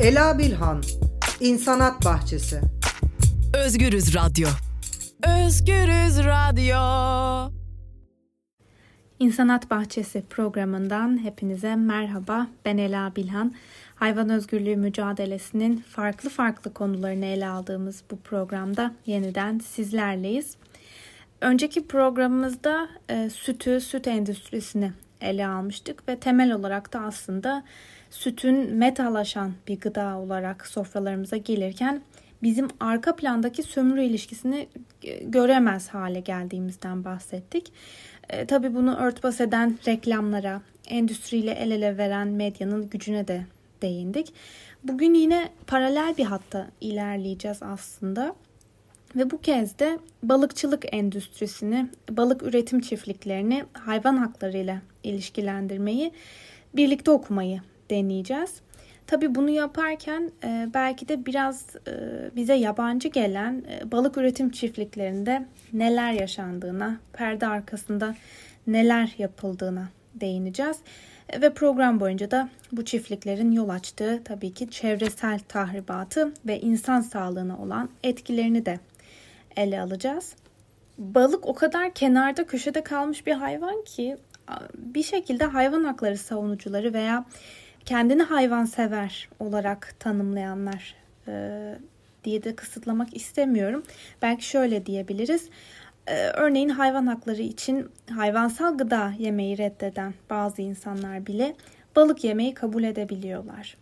Ela Bilhan, İnsanat Bahçesi. Özgürüz Radyo. Özgürüz Radyo. İnsanat Bahçesi programından hepinize merhaba. Ben Ela Bilhan. Hayvan özgürlüğü mücadelesinin farklı farklı konularını ele aldığımız bu programda yeniden sizlerleyiz. Önceki programımızda e, sütü, süt endüstrisini ele almıştık ve temel olarak da aslında sütün metalaşan bir gıda olarak sofralarımıza gelirken bizim arka plandaki sömürü ilişkisini e, göremez hale geldiğimizden bahsettik. E, tabii bunu örtbas eden reklamlara, endüstriyle el ele veren medyanın gücüne de değindik. Bugün yine paralel bir hatta ilerleyeceğiz aslında. Ve bu kez de balıkçılık endüstrisini, balık üretim çiftliklerini hayvan haklarıyla ilişkilendirmeyi, birlikte okumayı deneyeceğiz. Tabii bunu yaparken e, belki de biraz e, bize yabancı gelen e, balık üretim çiftliklerinde neler yaşandığına, perde arkasında neler yapıldığına değineceğiz. Ve program boyunca da bu çiftliklerin yol açtığı tabii ki çevresel tahribatı ve insan sağlığına olan etkilerini de ele alacağız. Balık o kadar kenarda köşede kalmış bir hayvan ki bir şekilde hayvan hakları savunucuları veya kendini hayvansever olarak tanımlayanlar e, diye de kısıtlamak istemiyorum. Belki şöyle diyebiliriz. E, örneğin hayvan hakları için hayvansal gıda yemeyi reddeden bazı insanlar bile balık yemeyi kabul edebiliyorlar.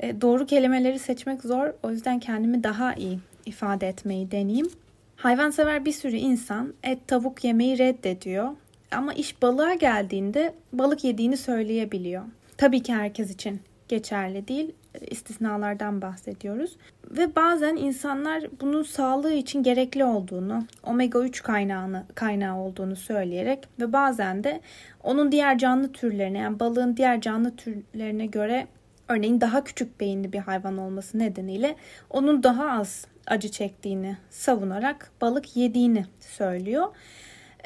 E, doğru kelimeleri seçmek zor. O yüzden kendimi daha iyi ifade etmeyi deneyeyim. Hayvansever bir sürü insan et tavuk yemeyi reddediyor ama iş balığa geldiğinde balık yediğini söyleyebiliyor. Tabii ki herkes için geçerli değil. istisnalardan bahsediyoruz. Ve bazen insanlar bunun sağlığı için gerekli olduğunu, omega 3 kaynağını kaynağı olduğunu söyleyerek ve bazen de onun diğer canlı türlerine yani balığın diğer canlı türlerine göre örneğin daha küçük beyinli bir hayvan olması nedeniyle onun daha az acı çektiğini savunarak balık yediğini söylüyor.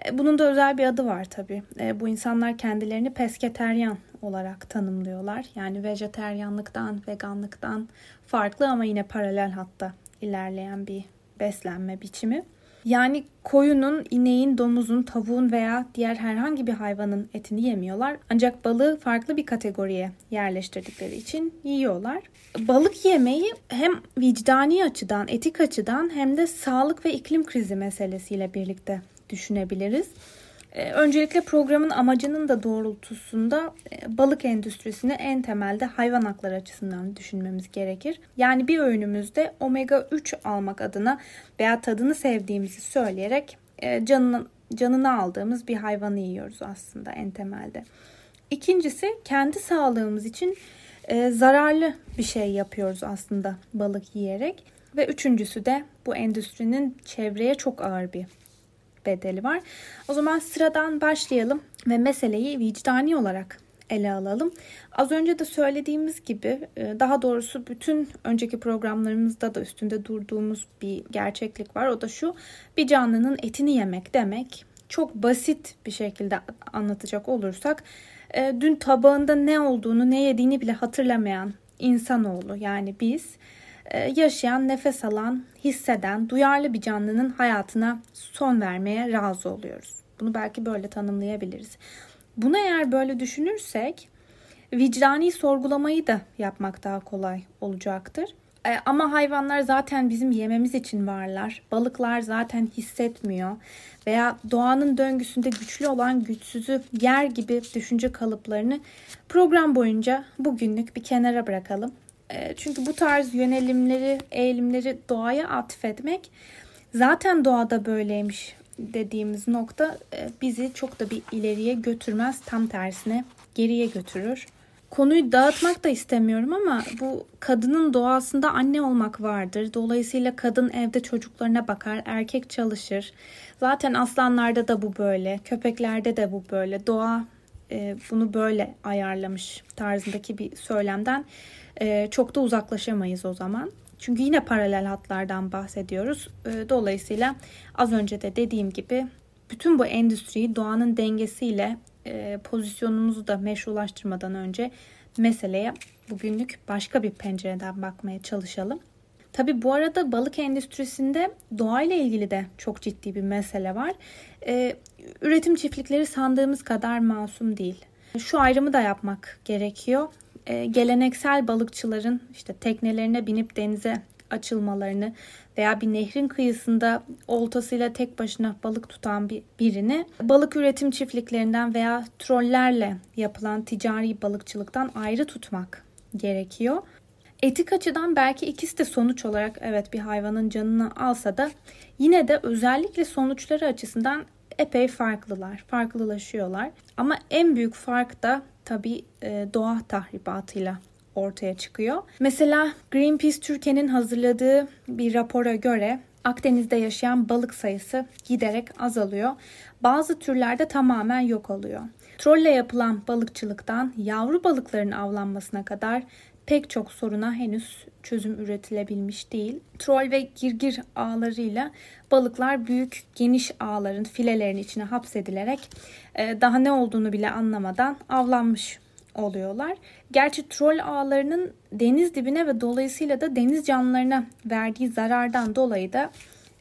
E, bunun da özel bir adı var tabii. E, bu insanlar kendilerini pesketeryan olarak tanımlıyorlar. Yani vejeteryanlıktan, veganlıktan farklı ama yine paralel hatta ilerleyen bir beslenme biçimi. Yani koyunun, ineğin, domuzun, tavuğun veya diğer herhangi bir hayvanın etini yemiyorlar. Ancak balığı farklı bir kategoriye yerleştirdikleri için yiyorlar. Balık yemeği hem vicdani açıdan, etik açıdan hem de sağlık ve iklim krizi meselesiyle birlikte düşünebiliriz. Ee, öncelikle programın amacının da doğrultusunda e, balık endüstrisini en temelde hayvan hakları açısından düşünmemiz gerekir. Yani bir öğünümüzde omega 3 almak adına veya tadını sevdiğimizi söyleyerek e, canını, canını aldığımız bir hayvanı yiyoruz aslında en temelde. İkincisi kendi sağlığımız için e, zararlı bir şey yapıyoruz aslında balık yiyerek. Ve üçüncüsü de bu endüstrinin çevreye çok ağır bir bedeli var. O zaman sıradan başlayalım ve meseleyi vicdani olarak ele alalım. Az önce de söylediğimiz gibi e, daha doğrusu bütün önceki programlarımızda da üstünde durduğumuz bir gerçeklik var. O da şu bir canlının etini yemek demek. Çok basit bir şekilde anlatacak olursak e, dün tabağında ne olduğunu ne yediğini bile hatırlamayan insanoğlu yani biz yaşayan, nefes alan, hisseden, duyarlı bir canlının hayatına son vermeye razı oluyoruz. Bunu belki böyle tanımlayabiliriz. Bunu eğer böyle düşünürsek vicdani sorgulamayı da yapmak daha kolay olacaktır. E, ama hayvanlar zaten bizim yememiz için varlar. Balıklar zaten hissetmiyor veya doğanın döngüsünde güçlü olan güçsüzü yer gibi düşünce kalıplarını program boyunca bugünlük bir kenara bırakalım e, çünkü bu tarz yönelimleri, eğilimleri doğaya atfetmek zaten doğada böyleymiş dediğimiz nokta e, bizi çok da bir ileriye götürmez. Tam tersine geriye götürür. Konuyu dağıtmak da istemiyorum ama bu kadının doğasında anne olmak vardır. Dolayısıyla kadın evde çocuklarına bakar, erkek çalışır. Zaten aslanlarda da bu böyle, köpeklerde de bu böyle. Doğa e, bunu böyle ayarlamış tarzındaki bir söylemden e, çok da uzaklaşamayız o zaman. Çünkü yine paralel hatlardan bahsediyoruz. E, dolayısıyla az önce de dediğim gibi bütün bu endüstriyi doğanın dengesiyle e, pozisyonumuzu da meşrulaştırmadan önce meseleye bugünlük başka bir pencereden bakmaya çalışalım. Tabi bu arada balık endüstrisinde doğayla ilgili de çok ciddi bir mesele var. Ee, üretim çiftlikleri sandığımız kadar masum değil. Şu ayrımı da yapmak gerekiyor. Ee, geleneksel balıkçıların işte teknelerine binip denize açılmalarını veya bir nehrin kıyısında oltasıyla tek başına balık tutan bir birini balık üretim çiftliklerinden veya trollerle yapılan ticari balıkçılıktan ayrı tutmak gerekiyor. Etik açıdan belki ikisi de sonuç olarak evet bir hayvanın canını alsa da yine de özellikle sonuçları açısından epey farklılar, farklılaşıyorlar. Ama en büyük fark da tabii e, doğa tahribatıyla ortaya çıkıyor. Mesela Greenpeace Türkiye'nin hazırladığı bir rapora göre Akdeniz'de yaşayan balık sayısı giderek azalıyor. Bazı türlerde tamamen yok oluyor. Trolle yapılan balıkçılıktan yavru balıkların avlanmasına kadar pek çok soruna henüz çözüm üretilebilmiş değil. Troll ve girgir ağlarıyla balıklar büyük geniş ağların filelerin içine hapsedilerek e, daha ne olduğunu bile anlamadan avlanmış oluyorlar. Gerçi troll ağlarının deniz dibine ve dolayısıyla da deniz canlılarına verdiği zarardan dolayı da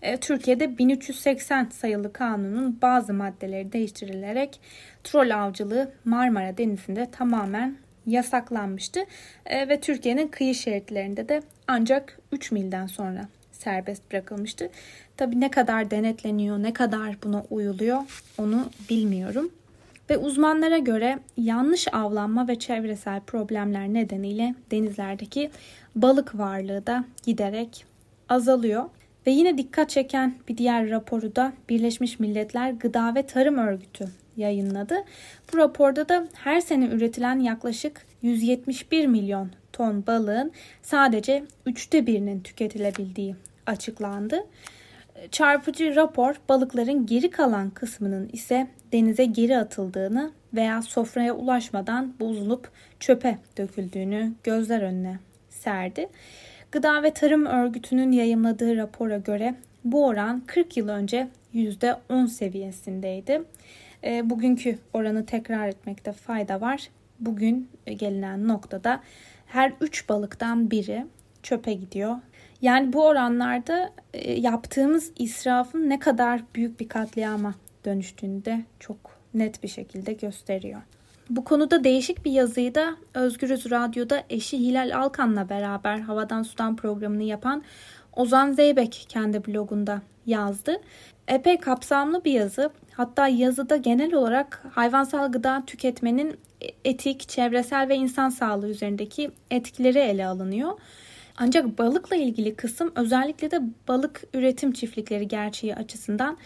e, Türkiye'de 1380 sayılı kanunun bazı maddeleri değiştirilerek troll avcılığı Marmara Denizi'nde tamamen yasaklanmıştı e, ve Türkiye'nin kıyı şeritlerinde de ancak 3 milden sonra serbest bırakılmıştı. Tabi ne kadar denetleniyor, ne kadar buna uyuluyor onu bilmiyorum. Ve uzmanlara göre yanlış avlanma ve çevresel problemler nedeniyle denizlerdeki balık varlığı da giderek azalıyor. Ve yine dikkat çeken bir diğer raporu da Birleşmiş Milletler Gıda ve Tarım Örgütü yayınladı. Bu raporda da her sene üretilen yaklaşık 171 milyon ton balığın sadece üçte birinin tüketilebildiği açıklandı. Çarpıcı rapor balıkların geri kalan kısmının ise denize geri atıldığını veya sofraya ulaşmadan bozulup çöpe döküldüğünü gözler önüne serdi. Gıda ve Tarım Örgütü'nün yayımladığı rapora göre bu oran 40 yıl önce %10 seviyesindeydi. E, bugünkü oranı tekrar etmekte fayda var. Bugün gelinen noktada her 3 balıktan biri çöpe gidiyor. Yani bu oranlarda e, yaptığımız israfın ne kadar büyük bir katliama dönüştüğünü de çok net bir şekilde gösteriyor. Bu konuda değişik bir yazıyı da Özgürüz Radyo'da eşi Hilal Alkan'la beraber Havadan Sudan programını yapan Ozan Zeybek kendi blogunda yazdı. Epey kapsamlı bir yazı. Hatta yazıda genel olarak hayvansal gıda tüketmenin etik, çevresel ve insan sağlığı üzerindeki etkileri ele alınıyor. Ancak balıkla ilgili kısım özellikle de balık üretim çiftlikleri gerçeği açısından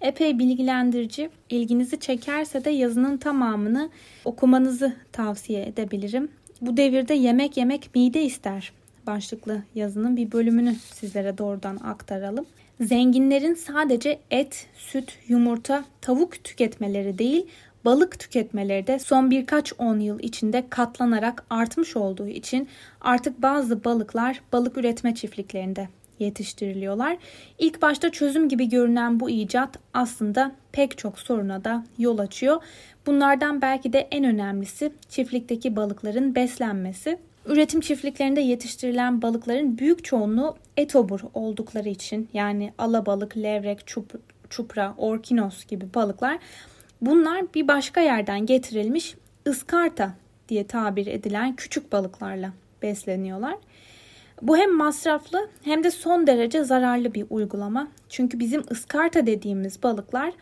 epey bilgilendirici. İlginizi çekerse de yazının tamamını okumanızı tavsiye edebilirim. Bu devirde yemek yemek mide ister başlıklı yazının bir bölümünü sizlere doğrudan aktaralım. Zenginlerin sadece et, süt, yumurta, tavuk tüketmeleri değil, balık tüketmeleri de son birkaç on yıl içinde katlanarak artmış olduğu için artık bazı balıklar balık üretme çiftliklerinde yetiştiriliyorlar. İlk başta çözüm gibi görünen bu icat aslında pek çok soruna da yol açıyor. Bunlardan belki de en önemlisi çiftlikteki balıkların beslenmesi. Üretim çiftliklerinde yetiştirilen balıkların büyük çoğunluğu etobur oldukları için yani alabalık, levrek, çup, çupra, orkinos gibi balıklar bunlar bir başka yerden getirilmiş ıskarta diye tabir edilen küçük balıklarla besleniyorlar. Bu hem masraflı hem de son derece zararlı bir uygulama. Çünkü bizim ıskarta dediğimiz balıklar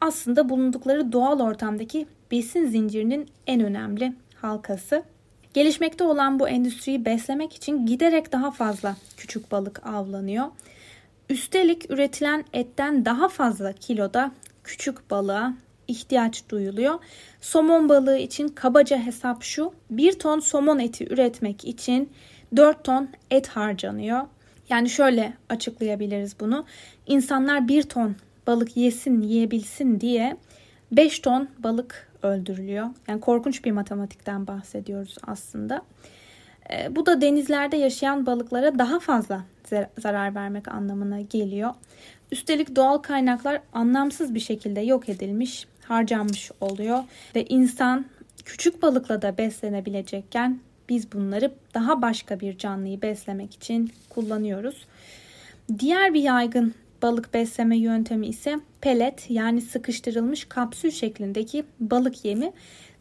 aslında bulundukları doğal ortamdaki besin zincirinin en önemli halkası. Gelişmekte olan bu endüstriyi beslemek için giderek daha fazla küçük balık avlanıyor. Üstelik üretilen etten daha fazla kiloda küçük balığa ihtiyaç duyuluyor. Somon balığı için kabaca hesap şu. 1 ton somon eti üretmek için 4 ton et harcanıyor. Yani şöyle açıklayabiliriz bunu. İnsanlar 1 ton balık yesin, yiyebilsin diye 5 ton balık öldürülüyor. Yani korkunç bir matematikten bahsediyoruz aslında. E, bu da denizlerde yaşayan balıklara daha fazla zarar vermek anlamına geliyor. Üstelik doğal kaynaklar anlamsız bir şekilde yok edilmiş, harcanmış oluyor ve insan küçük balıkla da beslenebilecekken biz bunları daha başka bir canlıyı beslemek için kullanıyoruz. Diğer bir yaygın balık besleme yöntemi ise pelet yani sıkıştırılmış kapsül şeklindeki balık yemi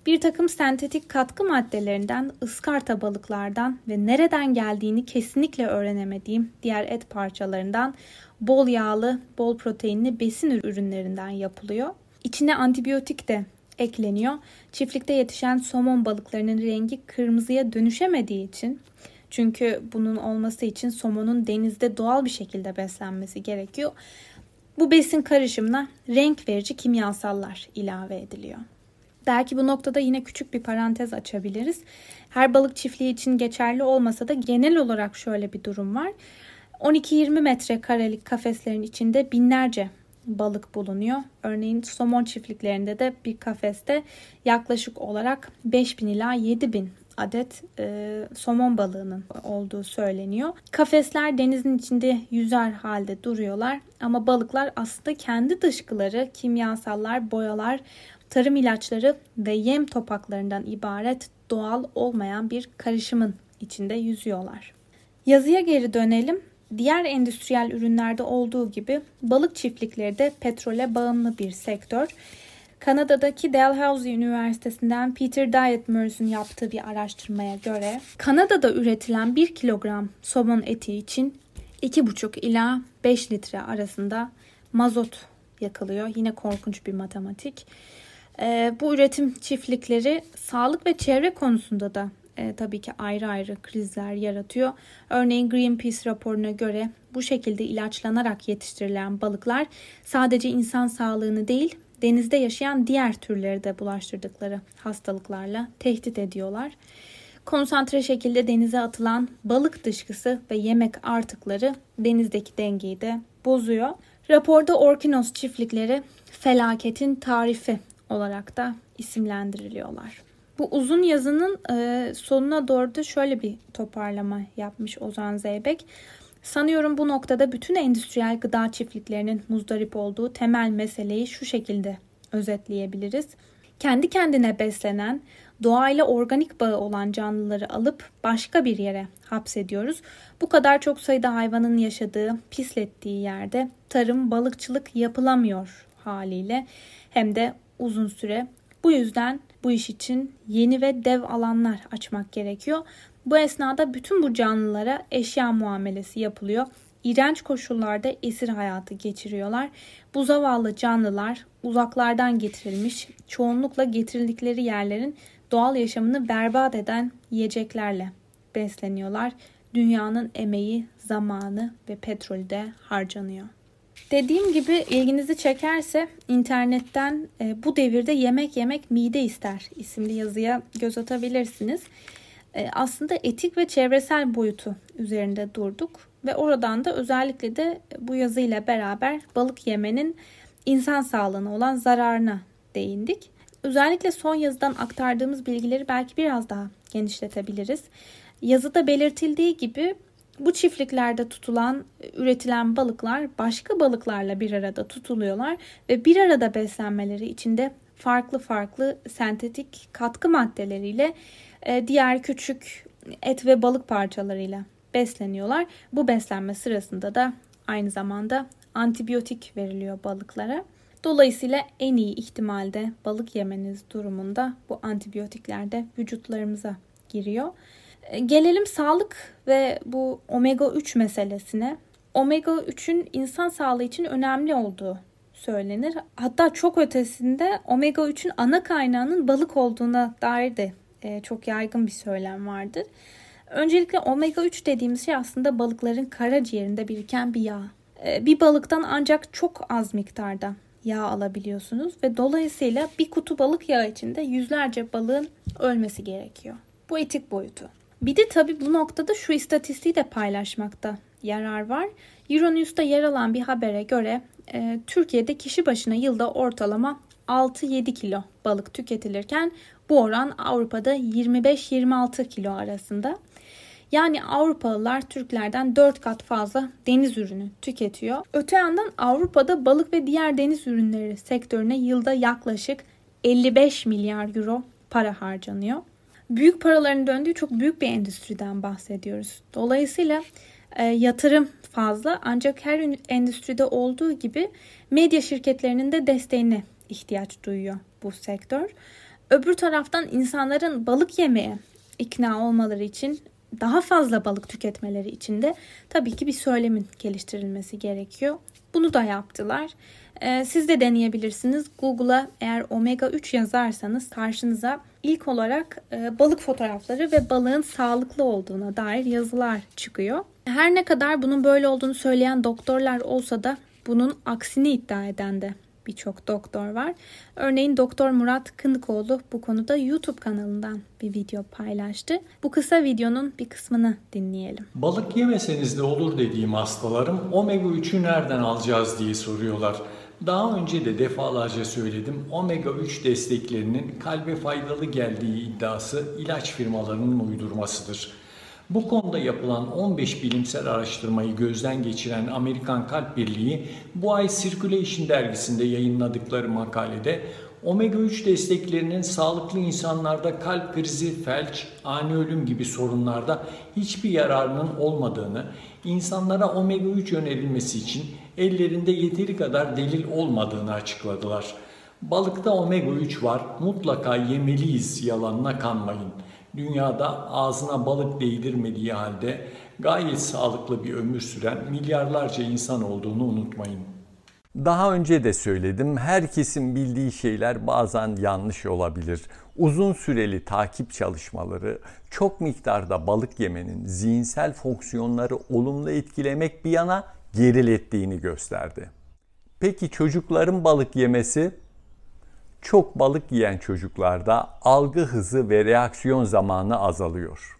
bir takım sentetik katkı maddelerinden, ıskarta balıklardan ve nereden geldiğini kesinlikle öğrenemediğim diğer et parçalarından bol yağlı, bol proteinli besin ürünlerinden yapılıyor. İçine antibiyotik de ekleniyor. Çiftlikte yetişen somon balıklarının rengi kırmızıya dönüşemediği için çünkü bunun olması için somonun denizde doğal bir şekilde beslenmesi gerekiyor. Bu besin karışımına renk verici kimyasallar ilave ediliyor. Belki bu noktada yine küçük bir parantez açabiliriz. Her balık çiftliği için geçerli olmasa da genel olarak şöyle bir durum var. 12-20 metre karelik kafeslerin içinde binlerce balık bulunuyor. Örneğin somon çiftliklerinde de bir kafeste yaklaşık olarak 5000 ila 7000 adet e, somon balığının olduğu söyleniyor. Kafesler denizin içinde yüzer halde duruyorlar ama balıklar aslında kendi dışkıları, kimyasallar, boyalar, tarım ilaçları ve yem topaklarından ibaret doğal olmayan bir karışımın içinde yüzüyorlar. Yazıya geri dönelim. Diğer endüstriyel ürünlerde olduğu gibi balık çiftlikleri de petrole bağımlı bir sektör. Kanada'daki Dalhousie Üniversitesi'nden Peter Dietmers'ün yaptığı bir araştırmaya göre Kanada'da üretilen 1 kilogram somon eti için 2,5 ila 5 litre arasında mazot yakılıyor. Yine korkunç bir matematik. E, bu üretim çiftlikleri sağlık ve çevre konusunda da e, tabii ki ayrı ayrı krizler yaratıyor. Örneğin Greenpeace raporuna göre bu şekilde ilaçlanarak yetiştirilen balıklar sadece insan sağlığını değil denizde yaşayan diğer türleri de bulaştırdıkları hastalıklarla tehdit ediyorlar. Konsantre şekilde denize atılan balık dışkısı ve yemek artıkları denizdeki dengeyi de bozuyor. Raporda Orkinos çiftlikleri felaketin tarifi olarak da isimlendiriliyorlar. Bu uzun yazının e, sonuna doğru da şöyle bir toparlama yapmış Ozan Zeybek. Sanıyorum bu noktada bütün endüstriyel gıda çiftliklerinin muzdarip olduğu temel meseleyi şu şekilde özetleyebiliriz. Kendi kendine beslenen, doğayla organik bağı olan canlıları alıp başka bir yere hapsediyoruz. Bu kadar çok sayıda hayvanın yaşadığı, pislettiği yerde tarım, balıkçılık yapılamıyor haliyle hem de uzun süre. Bu yüzden bu iş için yeni ve dev alanlar açmak gerekiyor. Bu esnada bütün bu canlılara eşya muamelesi yapılıyor. İğrenç koşullarda esir hayatı geçiriyorlar. Bu zavallı canlılar uzaklardan getirilmiş, çoğunlukla getirildikleri yerlerin doğal yaşamını berbat eden yiyeceklerle besleniyorlar. Dünyanın emeği, zamanı ve petrolü de harcanıyor. Dediğim gibi ilginizi çekerse internetten e, bu devirde yemek yemek mide ister isimli yazıya göz atabilirsiniz. E, aslında etik ve çevresel boyutu üzerinde durduk ve oradan da özellikle de bu yazıyla beraber balık yemenin insan sağlığına olan zararına değindik. Özellikle son yazıdan aktardığımız bilgileri belki biraz daha genişletebiliriz. Yazıda belirtildiği gibi bu çiftliklerde tutulan, üretilen balıklar başka balıklarla bir arada tutuluyorlar ve bir arada beslenmeleri içinde farklı farklı sentetik katkı maddeleriyle diğer küçük et ve balık parçalarıyla besleniyorlar. Bu beslenme sırasında da aynı zamanda antibiyotik veriliyor balıklara. Dolayısıyla en iyi ihtimalde balık yemeniz durumunda bu antibiyotikler de vücutlarımıza giriyor. E, gelelim sağlık ve bu omega 3 meselesine. Omega 3'ün insan sağlığı için önemli olduğu söylenir. Hatta çok ötesinde omega 3'ün ana kaynağının balık olduğuna dair de e, çok yaygın bir söylem vardır. Öncelikle omega 3 dediğimiz şey aslında balıkların karaciğerinde biriken bir yağ. E, bir balıktan ancak çok az miktarda yağ alabiliyorsunuz ve dolayısıyla bir kutu balık yağı içinde yüzlerce balığın ölmesi gerekiyor. Bu etik boyutu. Bir de tabii bu noktada şu istatistiği de paylaşmakta yarar var. Euronews'ta yer alan bir habere göre e, Türkiye'de kişi başına yılda ortalama 6-7 kilo balık tüketilirken bu oran Avrupa'da 25-26 kilo arasında. Yani Avrupalılar Türklerden 4 kat fazla deniz ürünü tüketiyor. Öte yandan Avrupa'da balık ve diğer deniz ürünleri sektörüne yılda yaklaşık 55 milyar euro para harcanıyor. büyük paraların döndüğü çok büyük bir endüstriden bahsediyoruz. Dolayısıyla e, yatırım fazla ancak her endüstride olduğu gibi medya şirketlerinin de desteğine ihtiyaç duyuyor bu sektör. Öbür taraftan insanların balık yemeye ikna olmaları için daha fazla balık tüketmeleri için de tabii ki bir söylemin geliştirilmesi gerekiyor. Bunu da yaptılar. Ee, siz de deneyebilirsiniz. Google'a eğer omega 3 yazarsanız karşınıza ilk olarak e, balık fotoğrafları ve balığın sağlıklı olduğuna dair yazılar çıkıyor. Her ne kadar bunun böyle olduğunu söyleyen doktorlar olsa da bunun aksini iddia eden de birçok doktor var. Örneğin Doktor Murat Kınıkoğlu bu konuda YouTube kanalından bir video paylaştı. Bu kısa videonun bir kısmını dinleyelim. Balık yemeseniz de olur dediğim hastalarım omega 3'ü nereden alacağız diye soruyorlar. Daha önce de defalarca söyledim. Omega 3 desteklerinin kalbe faydalı geldiği iddiası ilaç firmalarının uydurmasıdır. Bu konuda yapılan 15 bilimsel araştırmayı gözden geçiren Amerikan Kalp Birliği bu ay Circulation dergisinde yayınladıkları makalede omega 3 desteklerinin sağlıklı insanlarda kalp krizi, felç, ani ölüm gibi sorunlarda hiçbir yararının olmadığını, insanlara omega 3 önerilmesi için ellerinde yeteri kadar delil olmadığını açıkladılar. Balıkta omega 3 var, mutlaka yemeliyiz yalanına kanmayın dünyada ağzına balık değdirmediği halde gayet sağlıklı bir ömür süren milyarlarca insan olduğunu unutmayın. Daha önce de söyledim, herkesin bildiği şeyler bazen yanlış olabilir. Uzun süreli takip çalışmaları çok miktarda balık yemenin zihinsel fonksiyonları olumlu etkilemek bir yana gerilettiğini gösterdi. Peki çocukların balık yemesi çok balık yiyen çocuklarda algı hızı ve reaksiyon zamanı azalıyor.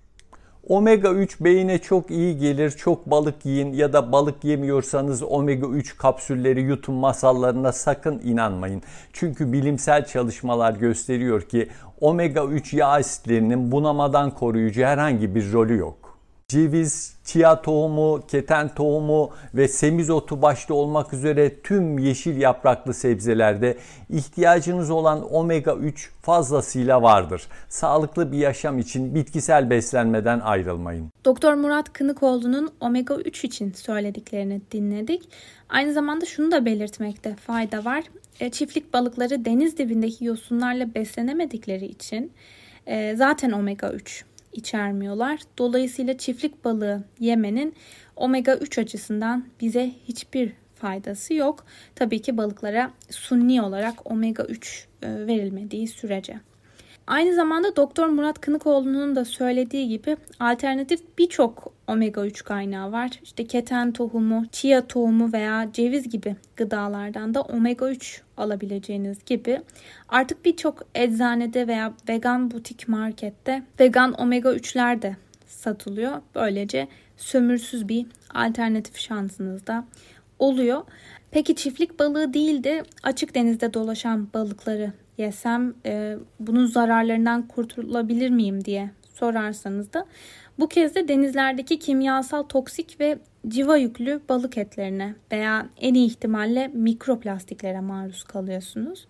Omega 3 beyine çok iyi gelir. Çok balık yiyin ya da balık yemiyorsanız omega 3 kapsülleri yutun masallarına sakın inanmayın. Çünkü bilimsel çalışmalar gösteriyor ki omega 3 yağ asitlerinin bunamadan koruyucu herhangi bir rolü yok ceviz, chia tohumu, keten tohumu ve semizotu başta olmak üzere tüm yeşil yapraklı sebzelerde ihtiyacınız olan omega 3 fazlasıyla vardır. Sağlıklı bir yaşam için bitkisel beslenmeden ayrılmayın. Doktor Murat Kınıkoğlu'nun omega 3 için söylediklerini dinledik. Aynı zamanda şunu da belirtmekte fayda var. E, çiftlik balıkları deniz dibindeki yosunlarla beslenemedikleri için e, zaten omega 3 içermiyorlar. Dolayısıyla çiftlik balığı yemenin omega 3 açısından bize hiçbir faydası yok. Tabii ki balıklara sunni olarak omega 3 e, verilmediği sürece. Aynı zamanda Doktor Murat Kınıkoğlu'nun da söylediği gibi alternatif birçok omega 3 kaynağı var. İşte keten tohumu, chia tohumu veya ceviz gibi gıdalardan da omega 3 alabileceğiniz gibi artık birçok eczanede veya vegan butik markette vegan omega 3'ler de satılıyor. Böylece sömürsüz bir alternatif şansınız da oluyor. Peki çiftlik balığı değil de açık denizde dolaşan balıkları yesem e, bunun zararlarından kurtulabilir miyim diye sorarsanız da bu kez de denizlerdeki kimyasal toksik ve civa yüklü balık etlerine veya en iyi ihtimalle mikroplastiklere maruz kalıyorsunuz.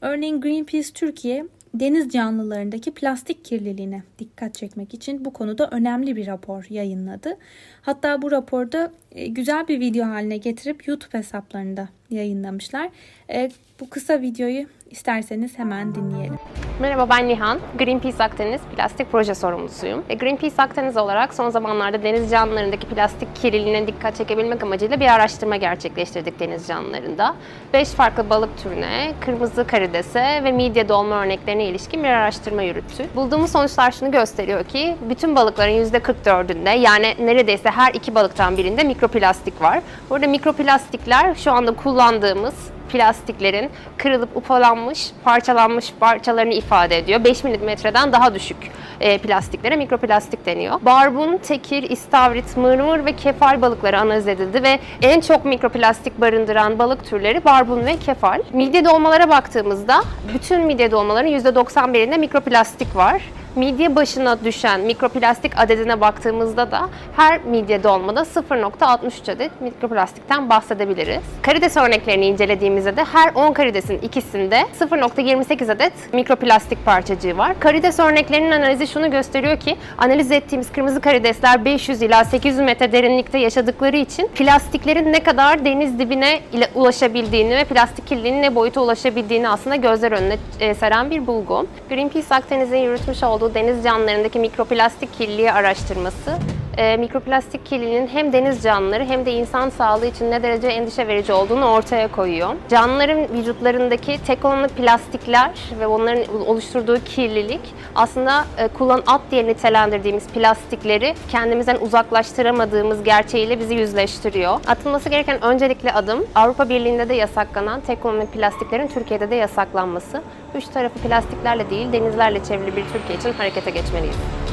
Örneğin Greenpeace Türkiye deniz canlılarındaki plastik kirliliğine dikkat çekmek için bu konuda önemli bir rapor yayınladı. Hatta bu raporda e, güzel bir video haline getirip YouTube hesaplarında yayınlamışlar. E, bu kısa videoyu isterseniz hemen dinleyelim. Merhaba ben Nihan. Greenpeace Akdeniz Plastik Proje Sorumlusuyum. E, Greenpeace Akdeniz olarak son zamanlarda deniz canlılarındaki plastik kirliliğine dikkat çekebilmek amacıyla bir araştırma gerçekleştirdik deniz canlılarında. 5 farklı balık türüne, kırmızı karidese ve midye dolma örneklerine ilişkin bir araştırma yürüttük. Bulduğumuz sonuçlar şunu gösteriyor ki bütün balıkların %44'ünde yani neredeyse her iki balıktan birinde mikroplastik var. Burada mikroplastikler şu anda kullandığımız plastiklerin kırılıp ufalanmış, parçalanmış parçalarını ifade ediyor. 5 milimetreden daha düşük e, plastiklere mikroplastik deniyor. Barbun, tekir, istavrit, mırmır ve kefal balıkları analiz edildi ve en çok mikroplastik barındıran balık türleri barbun ve kefal. Midye dolmalara baktığımızda bütün midye dolmaların %91'inde mikroplastik var. Midye başına düşen mikroplastik adedine baktığımızda da her midye dolmada 0.63 adet mikroplastikten bahsedebiliriz. Karides örneklerini incelediğimizde de her 10 karidesin ikisinde 0.28 adet mikroplastik parçacığı var. Karides örneklerinin analizi şunu gösteriyor ki analiz ettiğimiz kırmızı karidesler 500 ila 800 metre derinlikte yaşadıkları için plastiklerin ne kadar deniz dibine ulaşabildiğini ve plastik kirliliğinin ne boyuta ulaşabildiğini aslında gözler önüne e, seren bir bulgu. Greenpeace Akdeniz'in yürütmüş olduğu deniz canlılarındaki mikroplastik kirliliği araştırması e, mikroplastik kirliliğinin hem deniz canlıları hem de insan sağlığı için ne derece endişe verici olduğunu ortaya koyuyor. Canlıların vücutlarındaki tek olanı plastikler ve onların oluşturduğu kirlilik aslında e, kullan at diye nitelendirdiğimiz plastikleri kendimizden uzaklaştıramadığımız gerçeğiyle bizi yüzleştiriyor. Atılması gereken öncelikli adım Avrupa Birliği'nde de yasaklanan tek kullanımlı plastiklerin Türkiye'de de yasaklanması. Üç tarafı plastiklerle değil denizlerle çevrili bir Türkiye için harekete geçmeliyiz.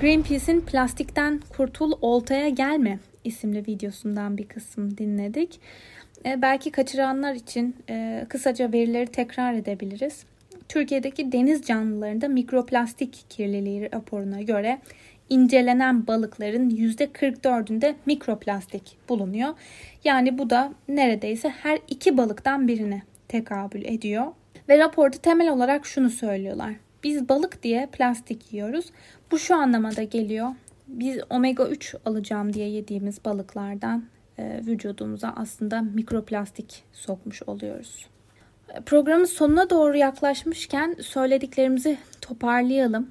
Greenpeace'in Plastikten Kurtul Oltaya Gelme isimli videosundan bir kısım dinledik. E, belki kaçıranlar için e, kısaca verileri tekrar edebiliriz. Türkiye'deki deniz canlılarında mikroplastik kirliliği raporuna göre incelenen balıkların %44'ünde mikroplastik bulunuyor. Yani bu da neredeyse her iki balıktan birine tekabül ediyor. Ve raporda temel olarak şunu söylüyorlar. Biz balık diye plastik yiyoruz. Bu şu anlamada geliyor. Biz omega 3 alacağım diye yediğimiz balıklardan e, vücudumuza aslında mikroplastik sokmuş oluyoruz. Programın sonuna doğru yaklaşmışken söylediklerimizi toparlayalım.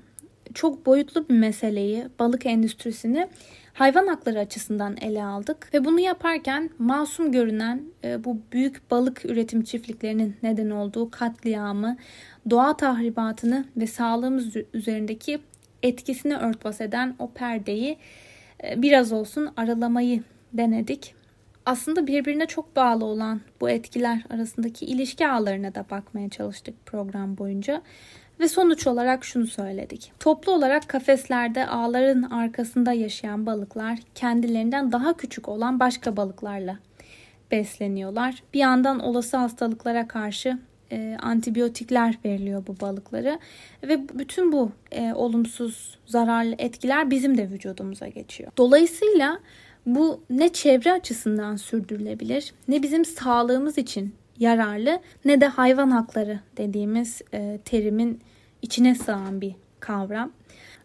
Çok boyutlu bir meseleyi, balık endüstrisini hayvan hakları açısından ele aldık ve bunu yaparken masum görünen e, bu büyük balık üretim çiftliklerinin neden olduğu katliamı, doğa tahribatını ve sağlığımız üzerindeki etkisini örtbas eden o perdeyi e, biraz olsun aralamayı denedik. Aslında birbirine çok bağlı olan bu etkiler arasındaki ilişki ağlarına da bakmaya çalıştık program boyunca. Ve sonuç olarak şunu söyledik. Toplu olarak kafeslerde ağların arkasında yaşayan balıklar kendilerinden daha küçük olan başka balıklarla besleniyorlar. Bir yandan olası hastalıklara karşı e, antibiyotikler veriliyor bu balıklara ve bütün bu e, olumsuz zararlı etkiler bizim de vücudumuza geçiyor. Dolayısıyla bu ne çevre açısından sürdürülebilir ne bizim sağlığımız için yararlı ne de hayvan hakları dediğimiz e, terimin içine sığan bir kavram.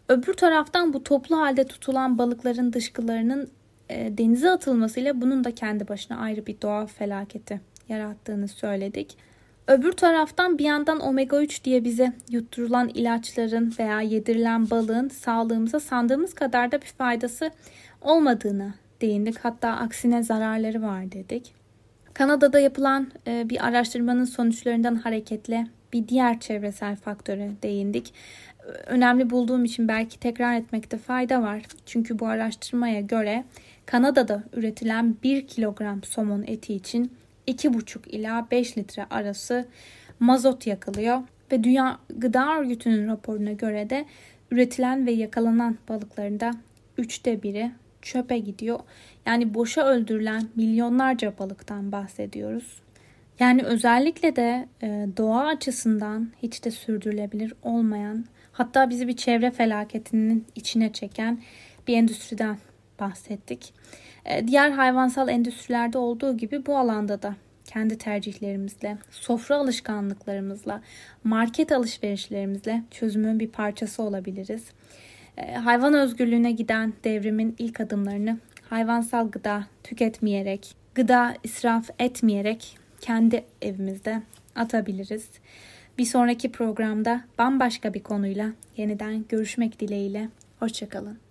Öbür taraftan bu toplu halde tutulan balıkların dışkılarının e, denize atılmasıyla bunun da kendi başına ayrı bir doğa felaketi yarattığını söyledik. Öbür taraftan bir yandan omega 3 diye bize yutturulan ilaçların veya yedirilen balığın sağlığımıza sandığımız kadar da bir faydası olmadığını değindik. Hatta aksine zararları var dedik. Kanada'da yapılan e, bir araştırmanın sonuçlarından hareketle bir diğer çevresel faktöre değindik. Önemli bulduğum için belki tekrar etmekte fayda var. Çünkü bu araştırmaya göre Kanada'da üretilen 1 kilogram somon eti için 2,5 ila 5 litre arası mazot yakılıyor ve Dünya Gıda Örgütü'nün raporuna göre de üretilen ve yakalanan balıkların da üçte biri çöpe gidiyor. Yani boşa öldürülen milyonlarca balıktan bahsediyoruz. Yani özellikle de e, doğa açısından hiç de sürdürülebilir olmayan hatta bizi bir çevre felaketinin içine çeken bir endüstriden bahsettik. E, diğer hayvansal endüstrilerde olduğu gibi bu alanda da kendi tercihlerimizle, sofra alışkanlıklarımızla, market alışverişlerimizle çözümün bir parçası olabiliriz. E, hayvan özgürlüğüne giden devrimin ilk adımlarını hayvansal gıda tüketmeyerek, gıda israf etmeyerek kendi evimizde atabiliriz. Bir sonraki programda bambaşka bir konuyla yeniden görüşmek dileğiyle. Hoşçakalın.